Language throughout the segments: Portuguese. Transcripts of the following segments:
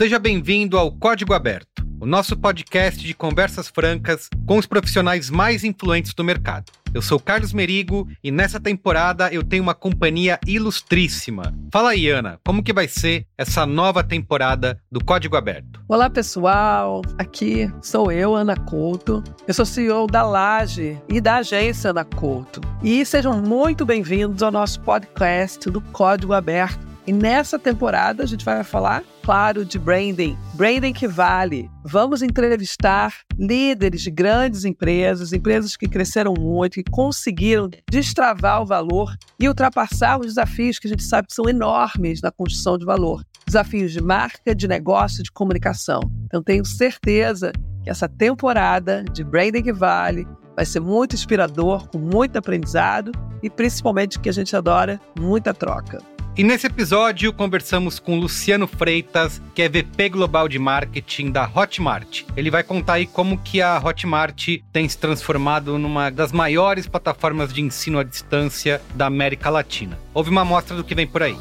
seja bem-vindo ao Código Aberto, o nosso podcast de conversas francas com os profissionais mais influentes do mercado. Eu sou Carlos Merigo e nessa temporada eu tenho uma companhia ilustríssima. Fala aí, Ana, como que vai ser essa nova temporada do Código Aberto? Olá, pessoal. Aqui sou eu, Ana Couto. Eu sou CEO da Laje e da agência Ana Couto. E sejam muito bem-vindos ao nosso podcast do Código Aberto e nessa temporada a gente vai falar, claro, de branding. Branding que vale. Vamos entrevistar líderes de grandes empresas, empresas que cresceram muito, que conseguiram destravar o valor e ultrapassar os desafios que a gente sabe que são enormes na construção de valor. Desafios de marca, de negócio, de comunicação. Então tenho certeza que essa temporada de Branding que vale vai ser muito inspirador, com muito aprendizado e principalmente que a gente adora, muita troca. E nesse episódio conversamos com Luciano Freitas, que é VP Global de Marketing da Hotmart. Ele vai contar aí como que a Hotmart tem se transformado numa das maiores plataformas de ensino à distância da América Latina. Houve uma amostra do que vem por aí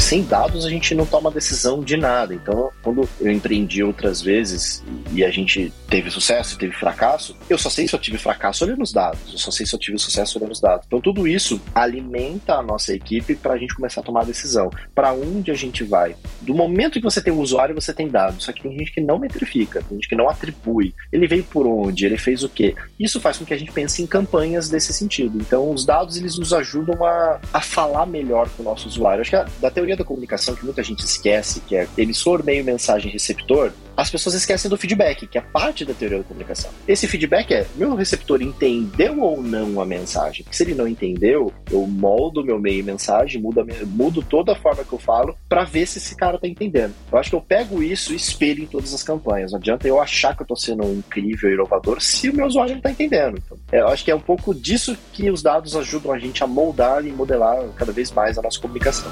sem dados a gente não toma decisão de nada. Então, quando eu empreendi outras vezes e a gente teve sucesso teve fracasso, eu só sei se eu tive fracasso olhando os dados, eu só sei se eu tive sucesso olhando os dados. Então, tudo isso alimenta a nossa equipe para a gente começar a tomar a decisão. Para onde a gente vai? Do momento que você tem o usuário, você tem dados. Só que tem gente que não metrifica, tem gente que não atribui. Ele veio por onde? Ele fez o quê? Isso faz com que a gente pense em campanhas desse sentido. Então, os dados eles nos ajudam a, a falar melhor com o nosso usuário. Acho que a, da teoria da comunicação que muita gente esquece, que é emissor, meio, mensagem, receptor, as pessoas esquecem do feedback, que é parte da teoria da comunicação. Esse feedback é: meu receptor entendeu ou não a mensagem? Porque se ele não entendeu, eu moldo meu meio e mensagem, mudo, mudo toda a forma que eu falo para ver se esse cara tá entendendo. Eu acho que eu pego isso e espelho em todas as campanhas. Não adianta eu achar que eu tô sendo incrível e inovador se o meu usuário não tá entendendo. Então, eu acho que é um pouco disso que os dados ajudam a gente a moldar e modelar cada vez mais a nossa comunicação.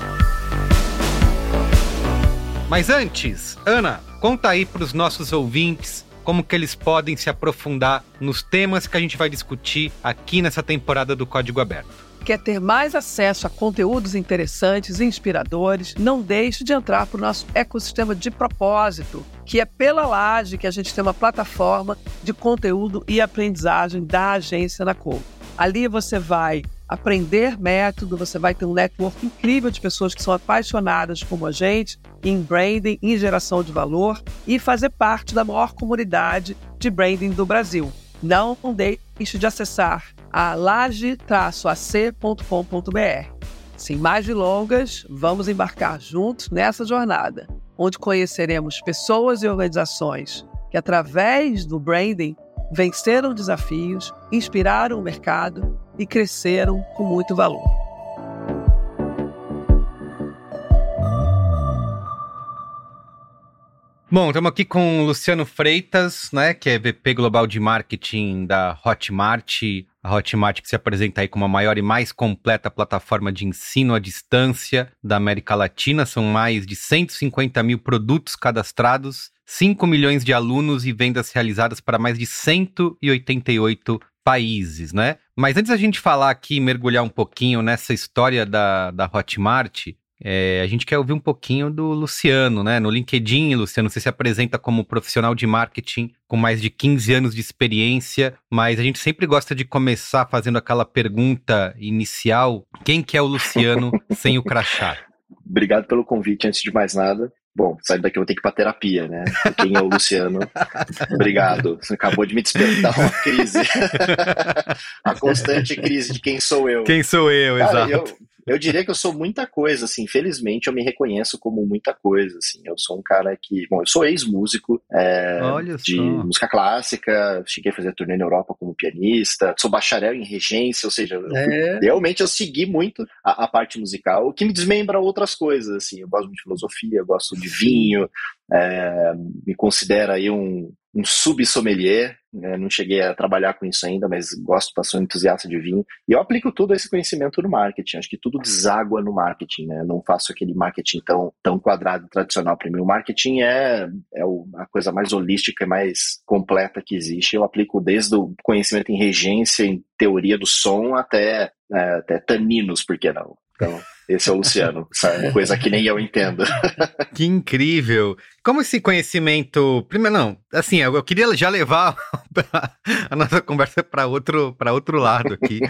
Mas antes, Ana, conta aí para os nossos ouvintes como que eles podem se aprofundar nos temas que a gente vai discutir aqui nessa temporada do Código Aberto. Quer ter mais acesso a conteúdos interessantes e inspiradores? Não deixe de entrar para o nosso ecossistema de propósito, que é pela Laje que a gente tem uma plataforma de conteúdo e aprendizagem da agência na Cor. Ali você vai aprender método, você vai ter um network incrível de pessoas que são apaixonadas como a gente em branding, em geração de valor e fazer parte da maior comunidade de branding do Brasil. Não deixe de acessar a laje-ac.com.br. Sem mais delongas, vamos embarcar juntos nessa jornada, onde conheceremos pessoas e organizações que, através do branding, venceram desafios, inspiraram o mercado e cresceram com muito valor. Bom, estamos aqui com o Luciano Freitas, né, que é VP Global de Marketing da Hotmart. A Hotmart que se apresenta aí como a maior e mais completa plataforma de ensino à distância da América Latina. São mais de 150 mil produtos cadastrados, 5 milhões de alunos e vendas realizadas para mais de 188 países, né? Mas antes da gente falar aqui, mergulhar um pouquinho nessa história da, da Hotmart, é, a gente quer ouvir um pouquinho do Luciano, né? No LinkedIn, Luciano, você se apresenta como profissional de marketing com mais de 15 anos de experiência, mas a gente sempre gosta de começar fazendo aquela pergunta inicial: quem que é o Luciano sem o crachá? Obrigado pelo convite, antes de mais nada. Bom, saindo daqui eu vou ter que ir pra terapia, né? Quem é o Luciano? Obrigado. Você acabou de me despertar uma crise. a constante crise de quem sou eu. Quem sou eu, Cara, exato. Eu, eu diria que eu sou muita coisa, assim. Infelizmente, eu me reconheço como muita coisa, assim. Eu sou um cara que, bom, eu sou ex-músico é, de só. música clássica, cheguei a fazer turnê na Europa como pianista, sou bacharel em regência, ou seja, é. realmente eu segui muito a, a, parte musical, o que me desmembra outras coisas, assim. Eu gosto de filosofia, gosto de vinho, é, me considero aí um, um sub-sommelier, né? não cheguei a trabalhar com isso ainda, mas gosto, sou entusiasta de vinho, e eu aplico todo esse conhecimento no marketing, acho que tudo deságua no marketing, né? não faço aquele marketing tão, tão quadrado tradicional para mim, o marketing é, é a coisa mais holística e mais completa que existe, eu aplico desde o conhecimento em regência, em teoria do som, até, é, até taninos, por que não? Então, esse é o Luciano, sabe? Coisa que nem eu entendo. Que incrível! Como esse conhecimento. Primeiro, não, assim, eu, queria já levar a nossa conversa para outro, outro lado aqui.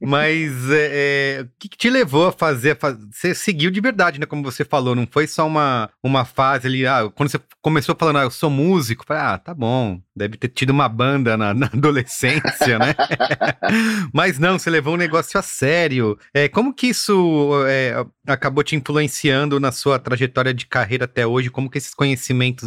Mas é, é, o que, que, te levou a fazer, Você seguiu de verdade, né? Como você falou, não foi só uma, uma fase ali. Ah, quando você começou falando, ah, eu sou músico, falei, ah, tá bom, deve ter tido uma banda na, na adolescência, né? Mas não, você levou um negócio a sério. É, como que isso é, acabou te influenciando na sua trajetória de carreira até hoje? Como que esses conhecimentos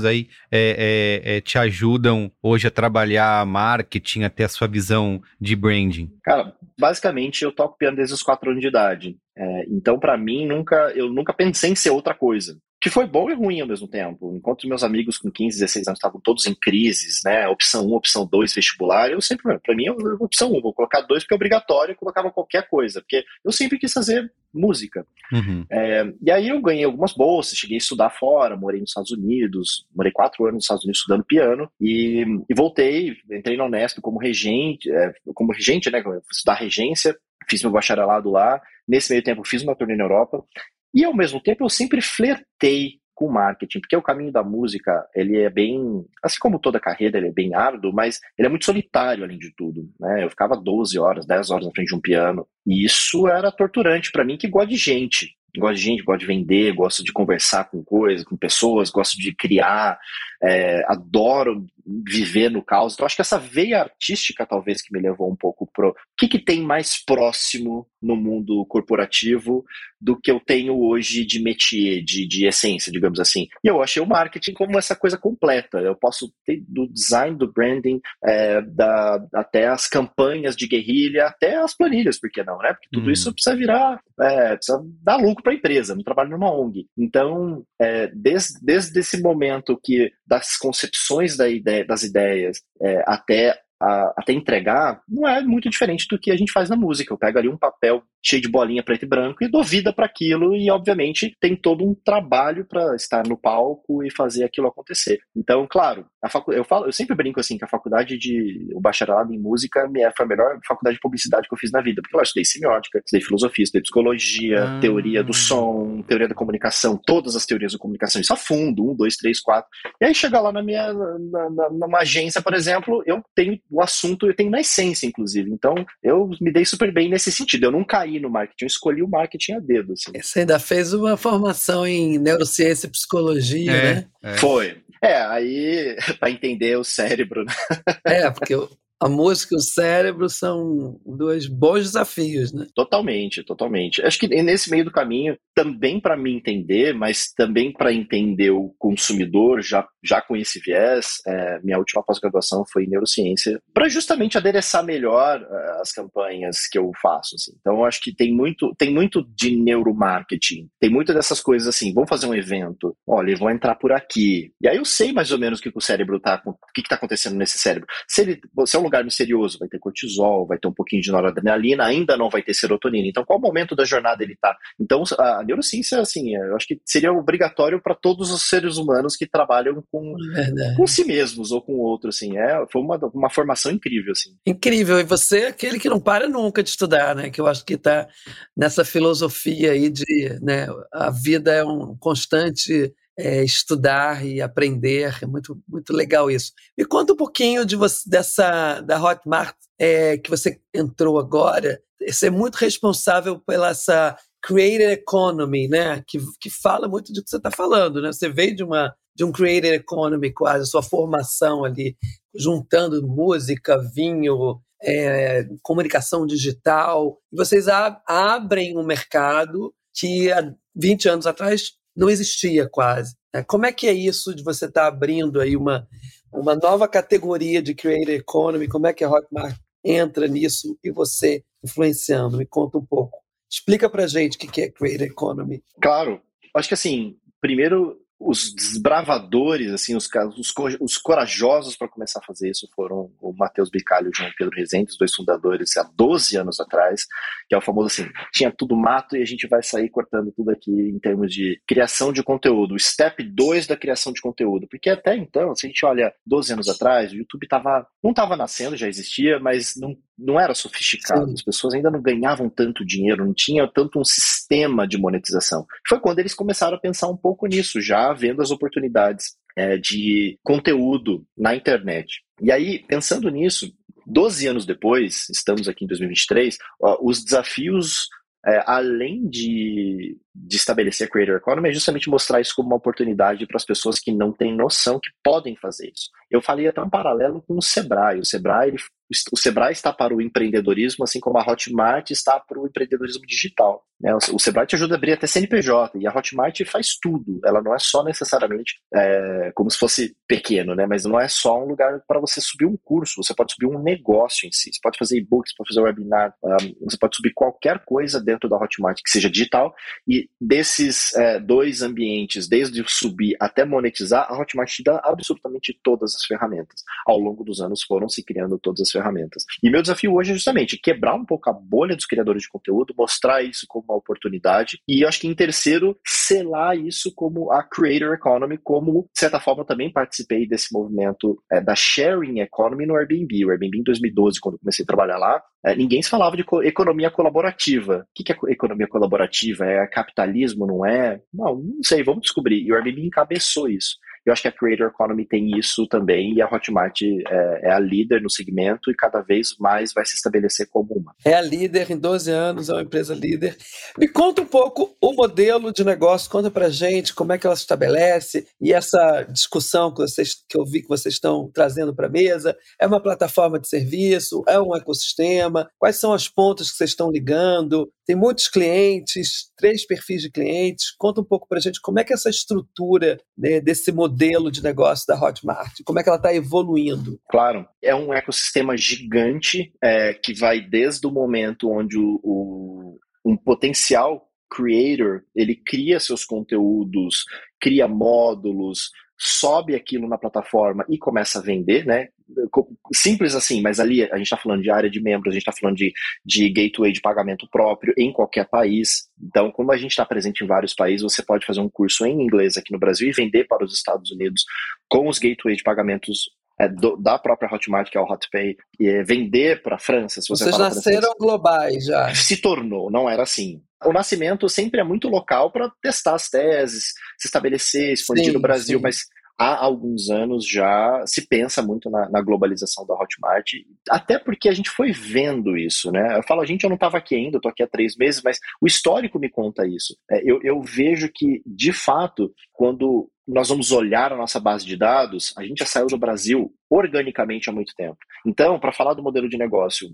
aí é, é, é te ajudam hoje a trabalhar marketing, a ter a sua visão de branding? Cara, basicamente eu toco piano desde os quatro anos de idade. É, então, para mim, nunca, eu nunca pensei em ser outra coisa que foi bom e ruim ao mesmo tempo. Enquanto meus amigos com 15, 16 anos estavam todos em crises, né? Opção 1, opção 2, vestibular, eu sempre, para mim, é opção 1, vou colocar 2 porque é obrigatório, eu colocava qualquer coisa, porque eu sempre quis fazer música. Uhum. É, e aí eu ganhei algumas bolsas, cheguei a estudar fora, morei nos Estados Unidos, morei quatro anos nos Estados Unidos estudando piano, e, e voltei, entrei na Unesp como regente, é, como regente, né? Estudar regência, fiz meu bacharelado lá, nesse meio tempo fiz uma turnê na Europa, e ao mesmo tempo eu sempre flertei com marketing, porque o caminho da música, ele é bem, assim como toda carreira, ele é bem árduo, mas ele é muito solitário além de tudo, né? Eu ficava 12 horas, 10 horas na frente de um piano, e isso era torturante para mim que gosta de gente, gosto de gente, gosto de vender, gosto de conversar com coisas, com pessoas, gosto de criar, é, adoro viver no caos. Então, acho que essa veia artística, talvez, que me levou um pouco pro. O que, que tem mais próximo no mundo corporativo do que eu tenho hoje de métier, de, de essência, digamos assim? E eu achei o marketing como essa coisa completa. Eu posso ter do design, do branding, é, da, até as campanhas de guerrilha, até as planilhas, por que não, né? Porque tudo hum. isso precisa virar, é, precisa dar lucro para a empresa, não trabalho numa ONG. Então, é, desde, desde esse momento que das concepções da ideia, das ideias é, até a, até entregar, não é muito diferente do que a gente faz na música. Eu pego ali um papel cheio de bolinha preto e branco e dou vida para aquilo e obviamente tem todo um trabalho para estar no palco e fazer aquilo acontecer. Então, claro, a facu... eu falo, eu sempre brinco assim que a faculdade de o bacharelado em música é, foi a melhor faculdade de publicidade que eu fiz na vida, porque eu estudei semiótica, estudei filosofia, estudei psicologia, ah. teoria do som, teoria da comunicação, todas as teorias da comunicação, isso a fundo, um, dois, três, quatro. E aí chegar lá na minha na, na, numa agência, por exemplo, eu tenho o assunto, eu tenho na essência, inclusive. Então, eu me dei super bem nesse sentido. Eu não caí no marketing, eu escolhi o marketing a dedo. Assim. Você ainda fez uma formação em neurociência e psicologia, é, né? É. Foi. É, aí para entender o cérebro. Né? É, porque a música e o cérebro são dois bons desafios, né? Totalmente, totalmente. Acho que nesse meio do caminho, também para me entender, mas também para entender o consumidor, já, já com esse viés, é, minha última pós-graduação foi em neurociência, para justamente adereçar melhor uh, as campanhas que eu faço. Assim. Então, acho que tem muito, tem muito de neuromarketing, tem muito dessas coisas assim, vamos fazer um evento, olha, vão entrar por aqui. E aí eu sei mais ou menos o que o cérebro tá, o que está acontecendo nesse cérebro. Se ele, se é um lugar misterioso, vai ter cortisol, vai ter um pouquinho de noradrenalina, ainda não vai ter serotonina. Então, qual momento da jornada ele está? Então, a neurociência, assim, eu acho que seria obrigatório para todos os seres humanos que trabalham com, com si mesmos ou com outros, assim. É, foi uma, uma formação incrível, assim. Incrível. E você é aquele que não para nunca de estudar, né? Que eu acho que está nessa filosofia aí de, né? A vida é um constante é, estudar e aprender. É muito, muito legal isso. Me conta um pouquinho de você, dessa da Hotmart é, que você entrou agora. Você é muito responsável pela essa creator economy, né? Que, que fala muito do que você está falando, né? Você veio de uma de um creator economy quase, sua formação ali, juntando música, vinho, é, comunicação digital. Vocês abrem um mercado que há 20 anos atrás não existia quase. Né? Como é que é isso de você estar tá abrindo aí uma, uma nova categoria de creator economy? Como é que a Hotmart entra nisso e você influenciando? Me conta um pouco. Explica pra gente o que é creator economy. Claro. Acho que assim, primeiro os desbravadores, assim, os, os, os corajosos para começar a fazer isso foram o Matheus Bicalho e o João Pedro Rezende, os dois fundadores, há 12 anos atrás, que é o famoso assim, tinha tudo mato e a gente vai sair cortando tudo aqui em termos de criação de conteúdo, o step 2 da criação de conteúdo, porque até então, se a gente olha 12 anos atrás, o YouTube tava, não estava nascendo, já existia, mas não, não era sofisticado, Sim. as pessoas ainda não ganhavam tanto dinheiro, não tinha tanto um sistema de monetização. Foi quando eles começaram a pensar um pouco nisso, já vendo as oportunidades é, de conteúdo na internet. E aí, pensando nisso, 12 anos depois, estamos aqui em 2023, ó, os desafios, é, além de, de estabelecer a Creator Economy, é justamente mostrar isso como uma oportunidade para as pessoas que não têm noção que podem fazer isso. Eu falei até um paralelo com o Sebrae. O Sebrae ele o Sebrae está para o empreendedorismo, assim como a Hotmart está para o empreendedorismo digital. Né? O Sebrae te ajuda a abrir até CNPJ e a Hotmart faz tudo. Ela não é só necessariamente é, como se fosse pequeno, né? mas não é só um lugar para você subir um curso. Você pode subir um negócio em si. Você pode fazer e-books, pode fazer webinar, um, você pode subir qualquer coisa dentro da Hotmart que seja digital. E desses é, dois ambientes, desde subir até monetizar, a Hotmart te dá absolutamente todas as ferramentas. Ao longo dos anos foram se criando todas as ferramentas. E meu desafio hoje é justamente quebrar um pouco a bolha dos criadores de conteúdo, mostrar isso como uma oportunidade e acho que em terceiro, selar isso como a Creator Economy, como, de certa forma, também participei desse movimento é, da Sharing Economy no Airbnb. O Airbnb em 2012, quando comecei a trabalhar lá, é, ninguém se falava de co economia colaborativa. O que, que é economia colaborativa? É capitalismo, não é? Não, não sei, vamos descobrir. E o Airbnb encabeçou isso. Eu acho que a Creator Economy tem isso também e a Hotmart é, é, a líder no segmento e cada vez mais vai se estabelecer como uma. É a líder em 12 anos, é uma empresa líder. Me conta um pouco o modelo de negócio, conta pra gente como é que ela se estabelece e essa discussão que, vocês, que eu vi que vocês estão trazendo para a mesa. É uma plataforma de serviço? É um ecossistema? Quais são as pontas que vocês estão ligando? Tem muitos clientes, três perfis de clientes. Conta um pouco para a gente como é que é essa estrutura né, desse modelo de negócio da Hotmart, como é que ela está evoluindo. Claro, é um ecossistema gigante é, que vai desde o momento onde o, o um potencial creator ele cria seus conteúdos, cria módulos, sobe aquilo na plataforma e começa a vender, né? Simples assim, mas ali a gente está falando de área de membros, a gente está falando de, de gateway de pagamento próprio em qualquer país. Então, como a gente está presente em vários países, você pode fazer um curso em inglês aqui no Brasil e vender para os Estados Unidos com os gateways de pagamentos é, do, da própria Hotmart, que é o HotPay, e é vender para a França. Se você Vocês nasceram francês, globais já. Se tornou, não era assim. O nascimento sempre é muito local para testar as teses, se estabelecer, expandir sim, no Brasil, sim. mas há alguns anos já se pensa muito na, na, globalização da Hotmart, até porque a gente foi vendo isso, né? Eu falo, a gente, eu não estava aqui ainda, estou aqui há três meses, mas o histórico me conta isso. É, eu, eu vejo que, de fato, quando nós vamos olhar a nossa base de dados, a gente já saiu do Brasil organicamente há muito tempo. Então, para falar do modelo de negócio,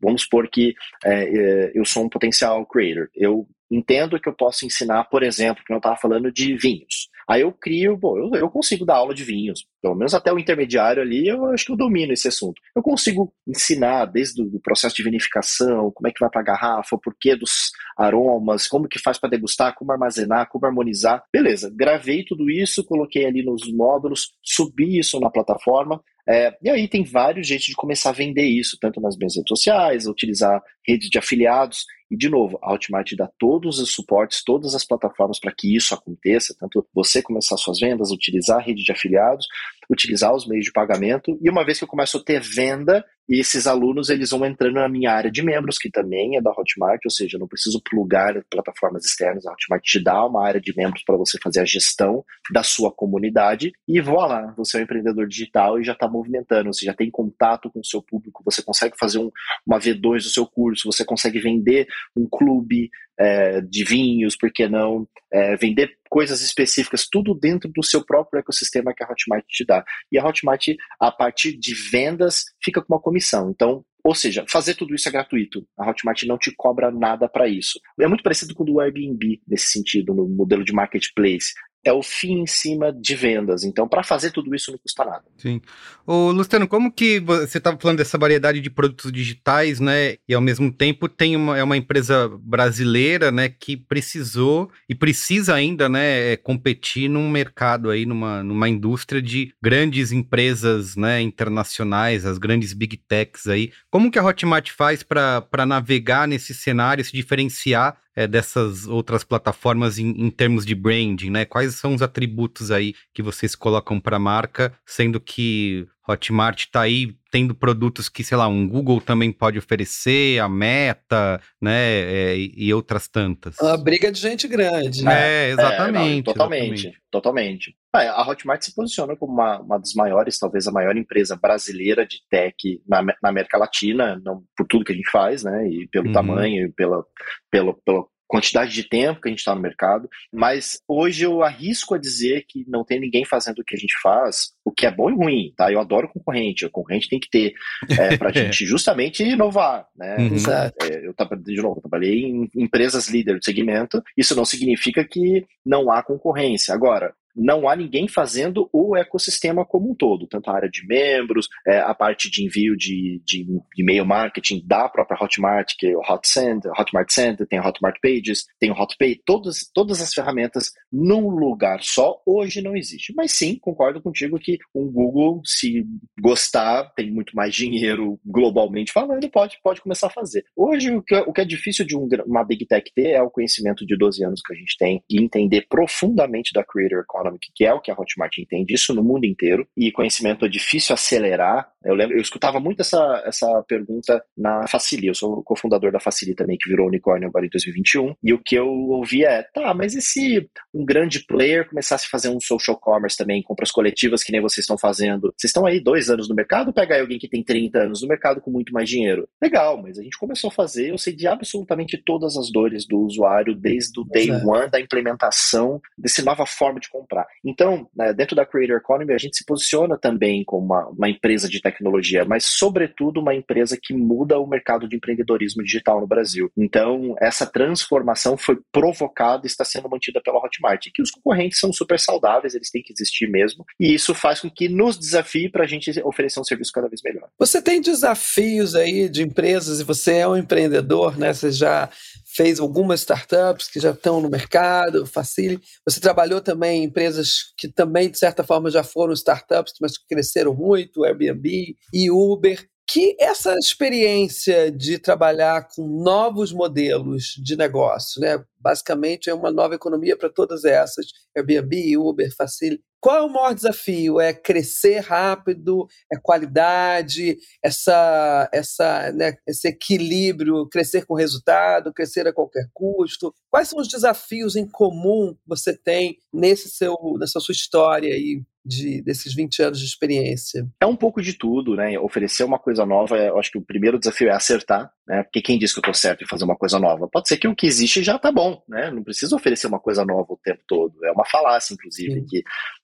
vamos supor que é, é, eu sou um potencial creator. Eu entendo que eu posso ensinar, por exemplo, que eu estava falando de vinhos. Aí eu crio, bom, eu, eu, consigo dar aula de vinhos, pelo menos até o intermediário ali, eu acho que eu domino esse assunto. Eu consigo ensinar desde o processo de vinificação, como é que vai para a garrafa, o porquê dos aromas, como que faz para degustar, como armazenar, como harmonizar. Beleza, gravei tudo isso, coloquei ali nos módulos, subi isso na plataforma, é, e aí tem vários jeitos de começar a vender isso, tanto nas minhas redes sociais, utilizar redes de afiliados. E, de novo, a Hotmart dá todos os suportes, todas as plataformas para que isso aconteça, tanto você começar suas vendas, utilizar a rede de afiliados, utilizar os meios de pagamento. E uma vez que eu começo a ter venda, esses alunos eles vão entrando na minha área de membros, que também é da Hotmart, ou seja, eu não preciso plugar plataformas externas. A Hotmart te dá uma área de membros para você fazer a gestão da sua comunidade. E lá, você é um empreendedor digital e já está movimentando, você já tem contato com o seu público, você consegue fazer um, uma V2 do seu curso, você consegue vender um clube é, de vinhos, por que não? É, vender coisas específicas, tudo dentro do seu próprio ecossistema que a Hotmart te dá. E a Hotmart, a partir de vendas, fica com uma comissão. Então, Ou seja, fazer tudo isso é gratuito. A Hotmart não te cobra nada para isso. É muito parecido com o do Airbnb nesse sentido, no modelo de marketplace é o fim em cima de vendas. Então, para fazer tudo isso não custa nada. Sim. Ô, Luciano, como que você estava falando dessa variedade de produtos digitais, né? E ao mesmo tempo tem uma, é uma empresa brasileira, né, que precisou e precisa ainda, né, é, competir num mercado aí, numa, numa indústria de grandes empresas, né, internacionais, as grandes big techs aí. Como que a Hotmart faz para navegar nesse cenário, se diferenciar é, dessas outras plataformas em, em, termos de branding, né? Quais são os atributos aí que vocês colocam para a marca, sendo que Hotmart está aí tendo produtos que, sei lá, um Google também pode oferecer, a Meta, né, é, e outras tantas. Uma briga de gente grande, né? É, exatamente. É, não, totalmente, exatamente. totalmente. É, a Hotmart se posiciona como uma, uma das maiores, talvez a maior empresa brasileira de tech na, na América Latina, não por tudo que a gente faz, né, e pelo uhum. tamanho, e pela, pelo, pelo quantidade de tempo que a gente está no mercado, mas hoje eu arrisco a dizer que não tem ninguém fazendo o que a gente faz, o que é bom e ruim, tá? Eu adoro concorrente, o concorrente tem que ter é, para a gente justamente inovar, né? Uhum. É, eu, de novo, eu trabalhei em empresas líder do segmento, isso não significa que não há concorrência. Agora, não há ninguém fazendo o ecossistema como um todo, tanto a área de membros, é, a parte de envio de, de, e-mail marketing da própria Hotmart, que é o HotSend, Hotmart Send, tem a Hotmart Pages, tem o HotPay, todas, todas as ferramentas num lugar só, hoje não existe. Mas sim, concordo contigo que um Google, se gostar, tem muito mais dinheiro globalmente falando, pode, pode começar a fazer. Hoje, o que, é, o que é difícil de um, uma Big Tech ter é o conhecimento de 12 anos que a gente tem e entender profundamente da Creator Economy Economic, que é o que a Hotmart entende, isso no mundo inteiro, e conhecimento é difícil acelerar. Eu lembro, eu escutava muito essa, essa pergunta na Facili, eu sou cofundador da Facili também, que virou unicórnio agora em 2021, e o que eu ouvia é, tá, mas e se um grande player começasse a fazer um social commerce também, compras coletivas que nem vocês estão fazendo? Vocês estão aí dois anos no mercado, pega aí alguém que tem 30 anos no mercado com muito mais dinheiro. Legal, mas a gente começou a fazer, eu sei de absolutamente todas as dores do usuário, desde o day one da implementação dessa nova forma de comprar comprar. Então, né, dentro da Creator Economy, a gente se posiciona também como uma, uma, empresa de tecnologia, mas, sobretudo, uma empresa que muda o mercado de empreendedorismo digital no Brasil. Então, essa transformação foi provocada e está sendo mantida pela Hotmart, que os concorrentes são super saudáveis, eles têm que existir mesmo, e isso faz com que nos desafie para a gente oferecer um serviço cada vez melhor. Você tem desafios aí de empresas e você é um empreendedor, né? Você já fez algumas startups que já estão no mercado, Facile. Você trabalhou também em empresas que também, de certa forma, já foram startups, mas que cresceram muito, Airbnb e Uber. Que essa experiência de trabalhar com novos modelos de negócio, né? basicamente é uma nova economia para todas essas, Airbnb, Uber, Facile. Qual é o maior desafio? É crescer rápido, é qualidade, essa, essa, né, esse equilíbrio, crescer com resultado, crescer a qualquer custo. Quais são os desafios em comum que você tem nesse seu, nessa sua história aí de, desses 20 anos de experiência? É um pouco de tudo, né? Oferecer uma coisa nova, eu acho que o primeiro desafio é acertar, né? Porque quem diz que eu estou certo em fazer uma coisa nova? Pode ser que o que existe já está bom, né? Não precisa oferecer uma coisa nova o tempo todo. É uma falácia, inclusive, Sim. que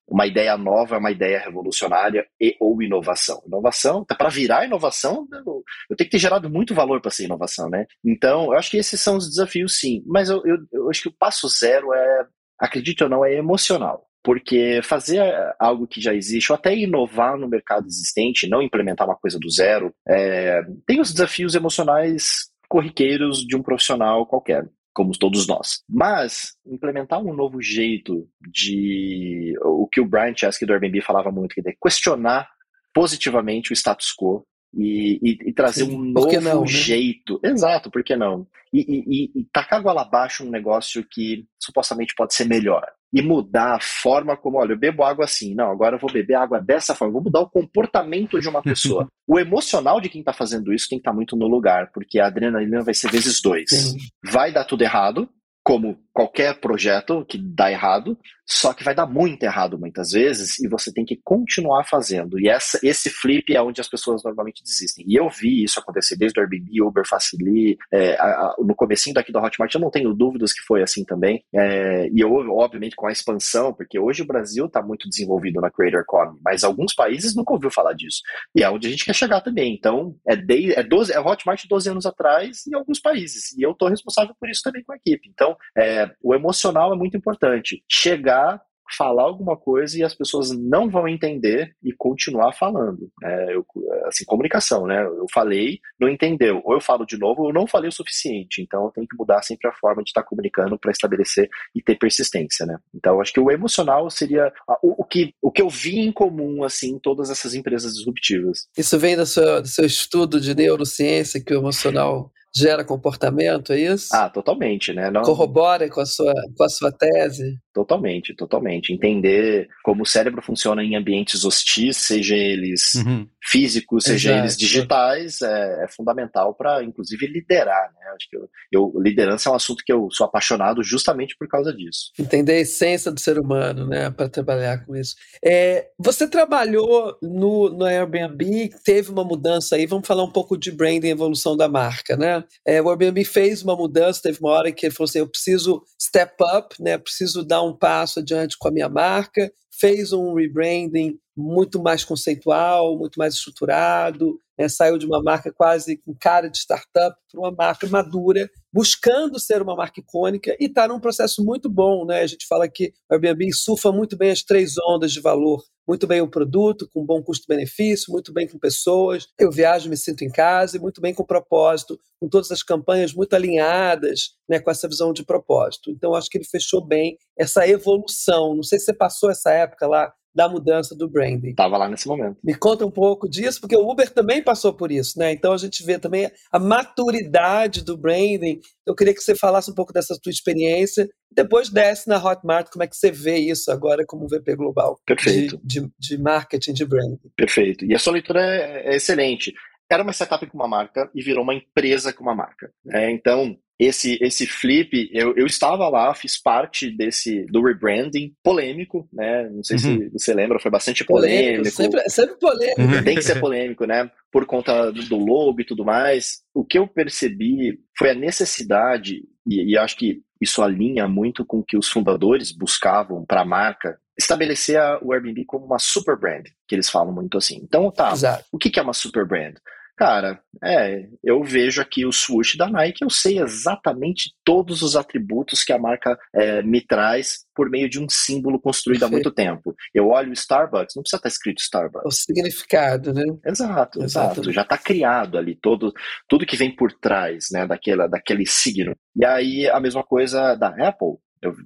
uma ideia nova é uma ideia revolucionária e ou inovação. Inovação, tá para virar inovação, eu, eu tenho que ter gerado muito valor para ser inovação, né? Então, eu acho que esses são os desafios, sim. Mas eu, eu, eu acho que o passo zero é, acredite ou não, é emocional porque fazer algo que já existe, ou até inovar no mercado existente, não implementar uma coisa do zero, é, tem os desafios emocionais corriqueiros de um profissional qualquer como todos nós. Mas implementar um novo jeito de o que o Brian Chesky do Airbnb falava muito, que é questionar positivamente o status quo e, e, e trazer Sim, um novo não, né? jeito. Exato, por que não? E, e, e tacar goela abaixo um negócio que supostamente pode ser melhor e mudar a forma como, olha, eu bebo água assim, não, agora eu vou beber água dessa forma, vou mudar o comportamento de uma pessoa. o emocional de quem está fazendo isso tem que estar tá muito no lugar, porque a adrenalina vai ser vezes dois. Sim. Vai dar tudo errado, como qualquer projeto que dá errado, só que vai dar muito errado muitas vezes e você tem que continuar fazendo. E essa, esse flip é onde as pessoas normalmente desistem. E eu vi isso acontecer desde o Airbnb, Uber, Facili, é, no comecinho daqui do Hotmart, eu não tenho dúvidas que foi assim também. É, e eu, obviamente com a expansão, porque hoje o Brasil está muito desenvolvido na Creator Economy, mas alguns países nunca ouviu falar disso. E é onde a gente quer chegar também. Então, é, de, é, 12, é Hotmart 12 anos atrás em alguns países. E eu estou responsável por isso também com a equipe. Então, é, o emocional é muito importante. Chegar falar alguma coisa e as pessoas não vão entender e continuar falando. É, eu, assim, comunicação, né? Eu falei, não entendeu. Ou eu falo de novo, ou eu não falei o suficiente. Então eu tenho que mudar sempre a forma de estar comunicando para estabelecer e ter persistência, né? Então acho que o emocional seria o, o, que, o que eu vi em comum, assim, em todas essas empresas disruptivas. Isso vem do seu, do seu estudo de neurociência, que o emocional gera comportamento, é isso? Ah, totalmente, né? Não... Corrobora com a sua, com a sua tese? Totalmente, totalmente. Entender como o cérebro funciona em ambientes hostis, seja eles uhum. físicos, seja Exato. eles digitais, é, é fundamental para, inclusive, liderar. Né? Acho que eu, eu, liderança é um assunto que eu sou apaixonado justamente por causa disso. Entender a essência do ser humano, né, para trabalhar com isso. É, você trabalhou no, no Airbnb, teve uma mudança aí. Vamos falar um pouco de branding e evolução da marca, né? É, o Airbnb fez uma mudança, teve uma hora que ele falou assim: eu preciso step up, né? Preciso dar um passo adiante com a minha marca. Fez um rebranding muito mais conceitual, muito mais estruturado, né? saiu de uma marca quase com cara de startup para uma marca madura, buscando ser uma marca icônica e está num processo muito bom. Né? A gente fala que o Airbnb surfa muito bem as três ondas de valor muito bem o produto, com bom custo-benefício, muito bem com pessoas. Eu viajo, me sinto em casa e muito bem com propósito, com todas as campanhas muito alinhadas né, com essa visão de propósito. Então, acho que ele fechou bem essa evolução. Não sei se você passou essa época lá da mudança do branding. Estava lá nesse momento. Me conta um pouco disso, porque o Uber também passou por isso, né? Então a gente vê também a maturidade do branding. Eu queria que você falasse um pouco dessa tua experiência. Depois desce na Hotmart, como é que você vê isso agora como VP global? Perfeito. De, de, de marketing, de branding. Perfeito. E a sua leitura é, é excelente era uma startup com uma marca e virou uma empresa com uma marca. Né? Então, esse esse flip, eu, eu estava lá, fiz parte desse do rebranding polêmico, né? Não sei uhum. se você lembra, foi bastante polêmico. polêmico. Sempre, sempre polêmico. Uhum. Tem que ser polêmico, né? Por conta do, do logo e tudo mais. O que eu percebi foi a necessidade, e, e acho que isso alinha muito com o que os fundadores buscavam para a marca, estabelecer a, o Airbnb como uma super brand, que eles falam muito assim. Então, tá, Exato. o que, que é uma super brand? Cara, é, eu vejo aqui o swoosh da Nike, eu sei exatamente todos os atributos que a marca é, me traz por meio de um símbolo construído Perfeito. há muito tempo. Eu olho o Starbucks, não precisa estar escrito Starbucks. O significado, né? Exato, exato. Já está criado ali todo, tudo que vem por trás, né, daquela, daquele signo. E aí a mesma coisa da Apple.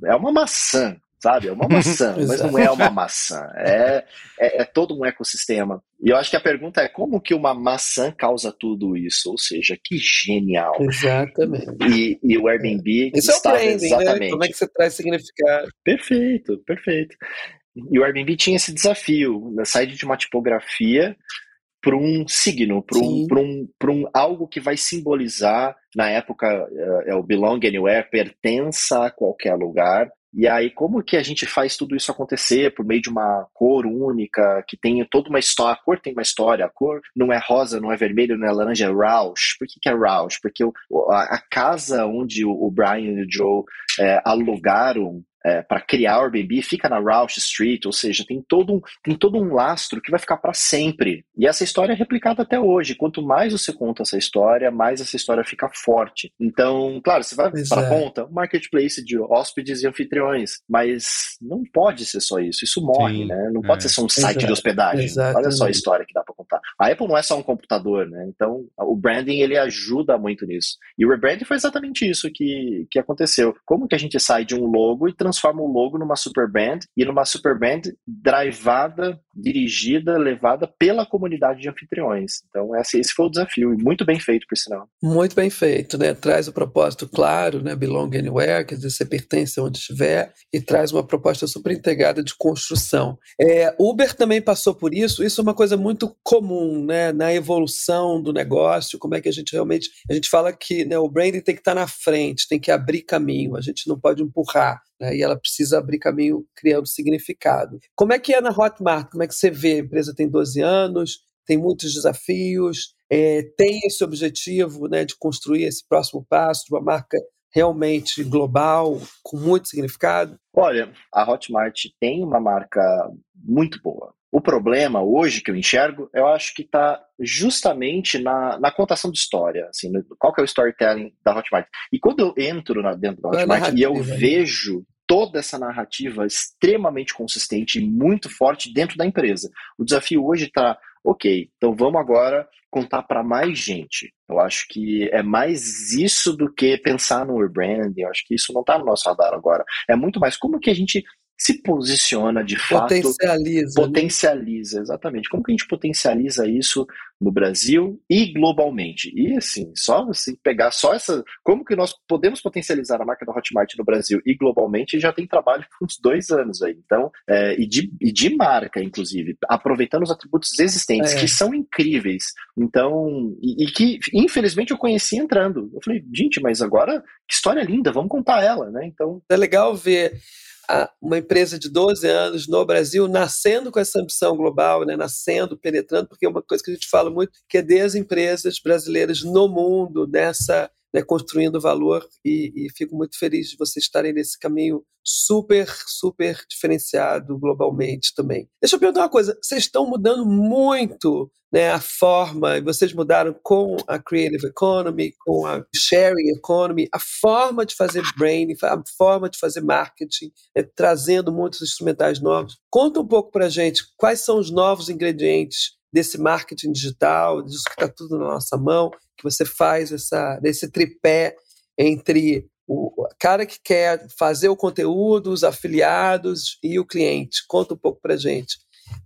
é uma maçã, sabe? É uma maçã, mas não é uma maçã. É, é, é, todo um ecossistema. E eu acho que a pergunta é como que uma maçã causa tudo isso? Ou seja, que genial. Exatamente. E, e o Airbnb é. Isso está é branding, exatamente. Né? Como é que você traz significado? Perfeito, perfeito. E o Airbnb tinha esse desafio, né? sair de uma tipografia para um signo, para um, um, um algo que vai simbolizar, na época é o belong anywhere, pertença a qualquer lugar, e aí, como que a gente faz tudo isso acontecer por meio de uma cor única, que tem toda uma história? A cor tem uma história, a cor não é rosa, não é vermelho, não é laranja, é Roush. Por que, que é Roush? Porque o, a, a, casa onde o, Brian e o Joe é, alugaram é, para criar o Airbnb fica na Roush Street, ou seja, tem todo um, tem todo um lastro que vai ficar para sempre. E essa história é replicada até hoje. Quanto mais você conta essa história, mais essa história fica forte. Então, claro, você vai para a ponta, um marketplace de hóspedes e anfitriões, mas não pode ser só isso. Isso morre, Sim, né? Não pode é. ser só um site Exato. de hospedagem. Exatamente. Olha só a história que dá para contar. A Apple não é só um computador, né? Então, o branding ele ajuda muito nisso. E o rebranding foi exatamente isso que, que aconteceu. Como que a gente sai de um logo e transforma o logo numa super brand e numa super brand drivada, dirigida, levada pela comunidade de anfitriões. Então, esse, esse foi o desafio, e muito bem feito, por sinal. Muito bem feito, né? Traz o propósito claro, né? Belong Anywhere, quer dizer, você pertence onde estiver, e traz uma proposta super integrada de construção. É, Uber também passou por isso, isso é uma coisa muito comum, né? Na evolução do negócio, como é que a gente realmente. A gente fala que né, o branding tem que estar na frente, tem que abrir caminho, a gente não pode empurrar. Né, e ela precisa abrir caminho criando significado. Como é que é na Hotmart? Como é que você vê? A empresa tem 12 anos, tem muitos desafios, é, tem esse objetivo né, de construir esse próximo passo de uma marca realmente global, com muito significado? Olha, a Hotmart tem uma marca muito boa. O problema hoje que eu enxergo, eu acho que está justamente na, na contação de história, assim, qual que é o storytelling da Hotmart. E quando eu entro na, dentro da é Hotmart e eu vejo toda essa narrativa extremamente consistente e muito forte dentro da empresa. O desafio hoje está, ok, então vamos agora contar para mais gente. Eu acho que é mais isso do que pensar no rebranding. Eu acho que isso não está no nosso radar agora. É muito mais como que a gente se posiciona de fato. Potencializa. Né? Potencializa, né? exatamente. Como que a gente potencializa isso no Brasil e globalmente? E assim, só assim, pegar só essa. Como que nós podemos potencializar a marca da Hotmart no Brasil e globalmente já tem trabalho por uns dois anos aí. Então, é, e, de, e de marca, inclusive, aproveitando os atributos existentes, é. que são incríveis. Então, e, e, que infelizmente eu conheci entrando. Eu falei, gente, mas agora que história linda, vamos contar ela, né? Então. É legal ver uma empresa de 12 anos no Brasil nascendo com essa ambição global, né, nascendo, penetrando, porque é uma coisa que a gente fala muito, que é das empresas brasileiras no mundo nessa né, construindo valor e, e, fico muito feliz de vocês estarem nesse caminho super, super diferenciado globalmente também. Deixa eu perguntar uma coisa, vocês estão mudando muito né, a forma, e vocês mudaram com a Creative Economy, com a Sharing Economy, a forma de fazer branding, a forma de fazer marketing, né, trazendo muitos instrumentais novos. Conta um pouco para gente quais são os novos ingredientes desse marketing digital, disso que está tudo na nossa mão, que você faz essa, desse tripé entre o cara que quer fazer o conteúdo, os afiliados e o cliente. Conta um pouco para gente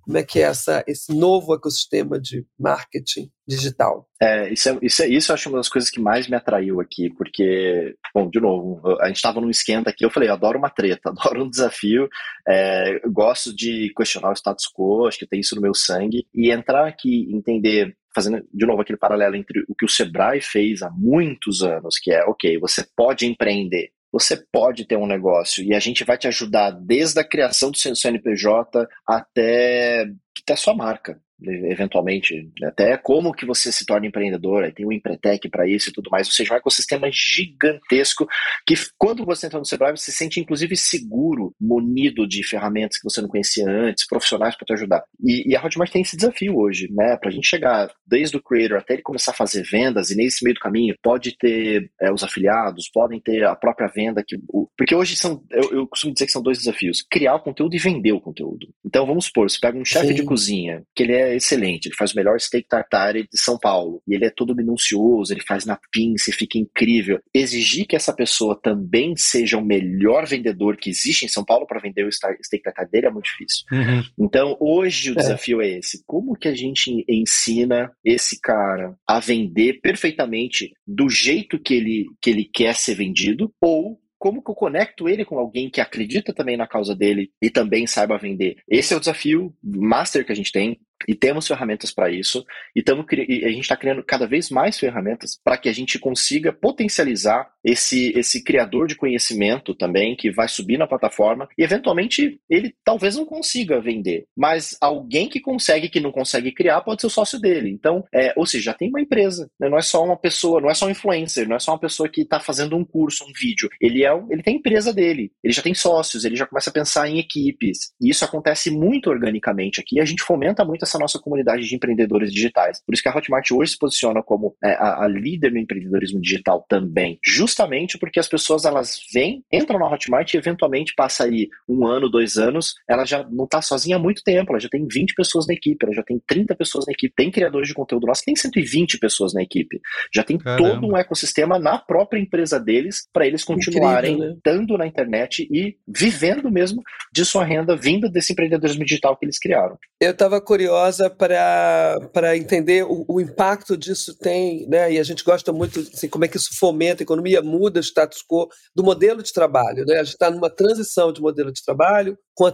como é que é essa, esse novo ecossistema de marketing digital. É, isso, é, isso, é, isso eu acho uma das coisas que mais me atraiu aqui, porque, bom, de novo, a gente estava num esquenta aqui, eu falei, eu adoro uma treta, adoro um desafio, é, gosto de questionar o status quo, acho que tem isso no meu sangue, e entrar aqui entender fazendo de novo aquele paralelo entre o que o Sebrae fez há muitos anos, que é, ok, você pode empreender, você pode ter um negócio e a gente vai te ajudar desde a criação do seu CNPJ até, até a sua marca eventualmente, até como que você se torna empreendedor, aí tem o Empretec para isso e tudo mais, ou seja, um ecossistema gigantesco que quando você entra no Sebrae, você se sente inclusive seguro, munido de ferramentas que você não conhecia antes, profissionais para te ajudar. E, e, a Hotmart tem esse desafio hoje, né, para a gente chegar desde o creator até ele começar a fazer vendas e nesse meio do caminho pode ter é, os afiliados, podem ter a própria venda, que, o, porque hoje são, eu, eu, costumo dizer que são dois desafios, criar o conteúdo e vender o conteúdo. Então vamos supor, você pega um chefe de cozinha, que ele é excelente, ele faz o melhor steak tartare de São Paulo, e ele é todo minucioso, ele faz na pinça e fica incrível. Exigir que essa pessoa também seja o melhor vendedor que existe em São Paulo para vender o steak tartare dele é muito difícil. Uhum. Então, hoje o é. desafio é esse. Como que a gente ensina esse cara a vender perfeitamente do jeito que ele, que ele quer ser vendido, ou como que eu conecto ele com alguém que acredita também na causa dele e também saiba vender? Esse é o desafio master que a gente tem e temos ferramentas para isso, e, tamo, e a gente está criando cada vez mais ferramentas para que a gente consiga potencializar esse, esse criador de conhecimento também, que vai subir na plataforma, e eventualmente ele talvez não consiga vender, mas alguém que consegue, que não consegue criar, pode ser o sócio dele. Então, é, ou seja, já tem uma empresa, né? não é só uma pessoa, não é só um influencer, não é só uma pessoa que está fazendo um curso, um vídeo. Ele, é, ele tem empresa dele, ele já tem sócios, ele já começa a pensar em equipes, e isso acontece muito organicamente aqui, a gente fomenta muito essa essa nossa comunidade de empreendedores digitais. Por isso que a Hotmart hoje se posiciona como é, a, a, líder no empreendedorismo digital também, justamente porque as pessoas elas vêm, entram na Hotmart e eventualmente passa aí um ano, dois anos, ela já não está sozinha há muito tempo, ela já tem 20 pessoas na equipe, ela já tem 30 pessoas na equipe, tem criadores de conteúdo nossos, tem 120 pessoas na equipe, já tem Caramba. todo um ecossistema na própria empresa deles para eles continuarem Incrível, né? dando na internet e vivendo mesmo de sua renda vinda desse empreendedorismo digital que eles criaram. Eu estava curiosa para entender o, o, impacto disso tem, né? E a gente gosta muito assim, como é que isso fomenta a economia, muda o status quo do modelo de trabalho, né? A gente está numa transição de modelo de trabalho, com a,